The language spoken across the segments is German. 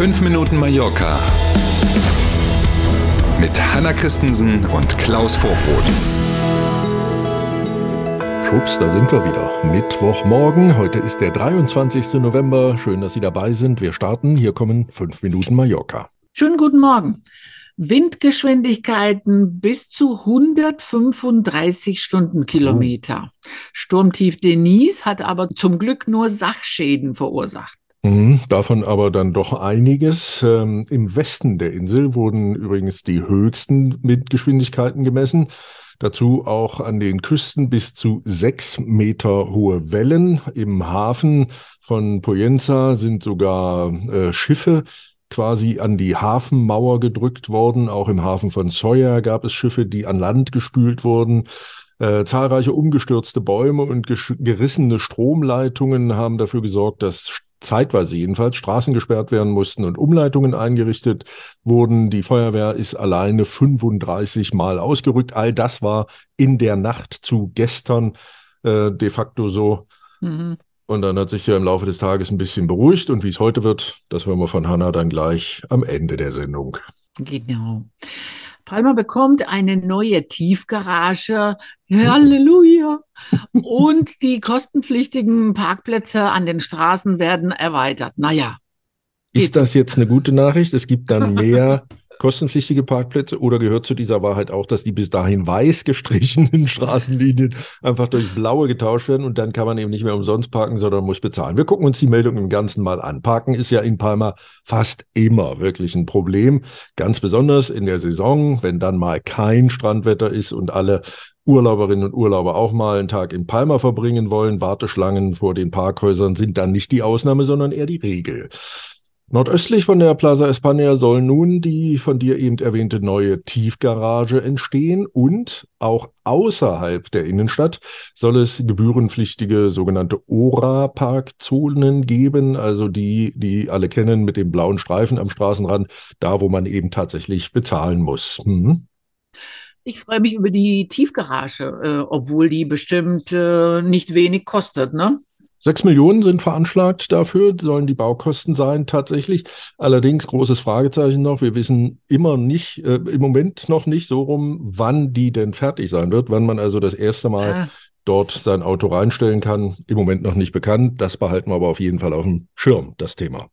5 Minuten Mallorca mit Hanna Christensen und Klaus Vorbrot. Schwupps, da sind wir wieder. Mittwochmorgen. Heute ist der 23. November. Schön, dass Sie dabei sind. Wir starten. Hier kommen 5 Minuten Mallorca. Schönen guten Morgen. Windgeschwindigkeiten bis zu 135 Stundenkilometer. Oh. Sturmtief Denise hat aber zum Glück nur Sachschäden verursacht. Mhm, davon aber dann doch einiges. Ähm, Im Westen der Insel wurden übrigens die höchsten Windgeschwindigkeiten gemessen. Dazu auch an den Küsten bis zu sechs Meter hohe Wellen. Im Hafen von Poyenza sind sogar äh, Schiffe quasi an die Hafenmauer gedrückt worden. Auch im Hafen von Sawyer gab es Schiffe, die an Land gespült wurden. Äh, zahlreiche umgestürzte Bäume und gerissene Stromleitungen haben dafür gesorgt, dass zeitweise jedenfalls Straßen gesperrt werden mussten und Umleitungen eingerichtet wurden. Die Feuerwehr ist alleine 35 Mal ausgerückt. All das war in der Nacht zu gestern äh, de facto so. Mhm. Und dann hat sich ja im Laufe des Tages ein bisschen beruhigt. Und wie es heute wird, das hören wir von Hanna dann gleich am Ende der Sendung. Genau. Palmer bekommt eine neue Tiefgarage. Halleluja! Und die kostenpflichtigen Parkplätze an den Straßen werden erweitert. Naja. Ist das jetzt eine gute Nachricht? Es gibt dann mehr kostenpflichtige Parkplätze oder gehört zu dieser Wahrheit auch, dass die bis dahin weiß gestrichenen Straßenlinien einfach durch blaue getauscht werden und dann kann man eben nicht mehr umsonst parken, sondern muss bezahlen. Wir gucken uns die Meldung im Ganzen mal an. Parken ist ja in Palma fast immer wirklich ein Problem, ganz besonders in der Saison, wenn dann mal kein Strandwetter ist und alle Urlauberinnen und Urlauber auch mal einen Tag in Palma verbringen wollen. Warteschlangen vor den Parkhäusern sind dann nicht die Ausnahme, sondern eher die Regel. Nordöstlich von der Plaza España soll nun die von dir eben erwähnte neue Tiefgarage entstehen und auch außerhalb der Innenstadt soll es gebührenpflichtige sogenannte Ora-Parkzonen geben, also die, die alle kennen mit dem blauen Streifen am Straßenrand, da wo man eben tatsächlich bezahlen muss. Hm. Ich freue mich über die Tiefgarage, äh, obwohl die bestimmt äh, nicht wenig kostet, ne? Sechs Millionen sind veranschlagt dafür, sollen die Baukosten sein tatsächlich. Allerdings großes Fragezeichen noch. Wir wissen immer nicht, äh, im Moment noch nicht so rum, wann die denn fertig sein wird, wann man also das erste Mal ah. dort sein Auto reinstellen kann. Im Moment noch nicht bekannt. Das behalten wir aber auf jeden Fall auf dem Schirm, das Thema.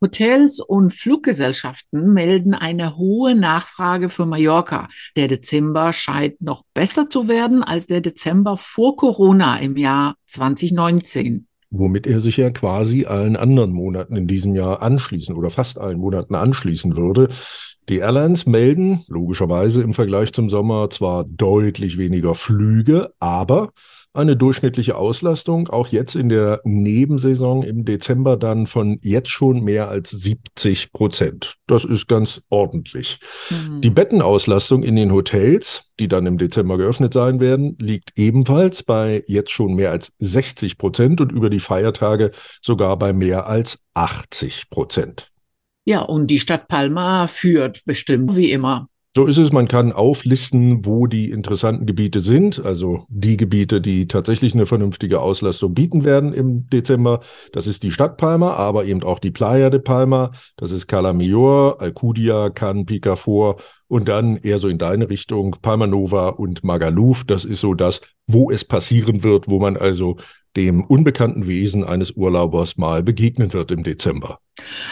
Hotels und Fluggesellschaften melden eine hohe Nachfrage für Mallorca. Der Dezember scheint noch besser zu werden als der Dezember vor Corona im Jahr 2019 womit er sich ja quasi allen anderen Monaten in diesem Jahr anschließen oder fast allen Monaten anschließen würde. Die Airlines melden logischerweise im Vergleich zum Sommer zwar deutlich weniger Flüge, aber eine durchschnittliche Auslastung, auch jetzt in der Nebensaison im Dezember dann von jetzt schon mehr als 70 Prozent. Das ist ganz ordentlich. Mhm. Die Bettenauslastung in den Hotels, die dann im Dezember geöffnet sein werden, liegt ebenfalls bei jetzt schon mehr als 60 Prozent und über die Feiertage sogar bei mehr als 80 Prozent. Ja, und die Stadt Palma führt bestimmt wie immer. So ist es, man kann auflisten, wo die interessanten Gebiete sind, also die Gebiete, die tatsächlich eine vernünftige Auslastung bieten werden im Dezember. Das ist die Stadt Palma, aber eben auch die Playa de Palma, das ist Cala Mayor, Alcudia, Can, Picafor und dann eher so in deine Richtung Palma Nova und Magaluf. Das ist so das, wo es passieren wird, wo man also dem unbekannten Wesen eines Urlaubers mal begegnen wird im Dezember.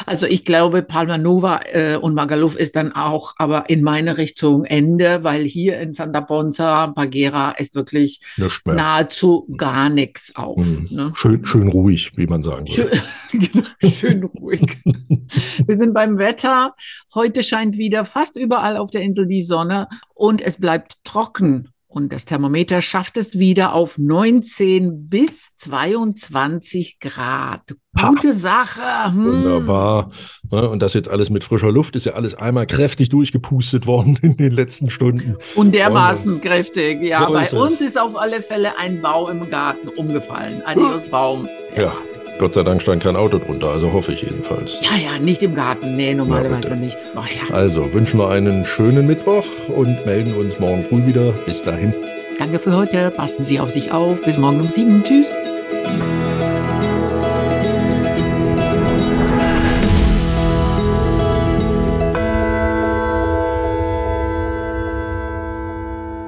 Also ich glaube, Palma Nova äh, und Magaluf ist dann auch aber in meine Richtung Ende, weil hier in Santa Ponza, Pagera ist wirklich nahezu gar nichts auf. Mhm. Ne? Schön, schön ruhig, wie man sagen würde. Schön, genau, schön ruhig. Wir sind beim Wetter. Heute scheint wieder fast überall auf der Insel die Sonne und es bleibt trocken. Und das Thermometer schafft es wieder auf 19 bis 22 Grad. Gute ha. Sache. Hm. Wunderbar. Und das jetzt alles mit frischer Luft ist ja alles einmal kräftig durchgepustet worden in den letzten Stunden. Und dermaßen Und kräftig. Ja, so bei uns ist auf alle Fälle ein Baum im Garten umgefallen. Adios Baum. ja. ja. Gott sei Dank stand kein Auto drunter, also hoffe ich jedenfalls. Ja, ja, nicht im Garten. Nee, normalerweise nicht. Oh, ja. Also wünschen wir einen schönen Mittwoch und melden uns morgen früh wieder. Bis dahin. Danke für heute. Passen Sie auf sich auf. Bis morgen um sieben. Tschüss.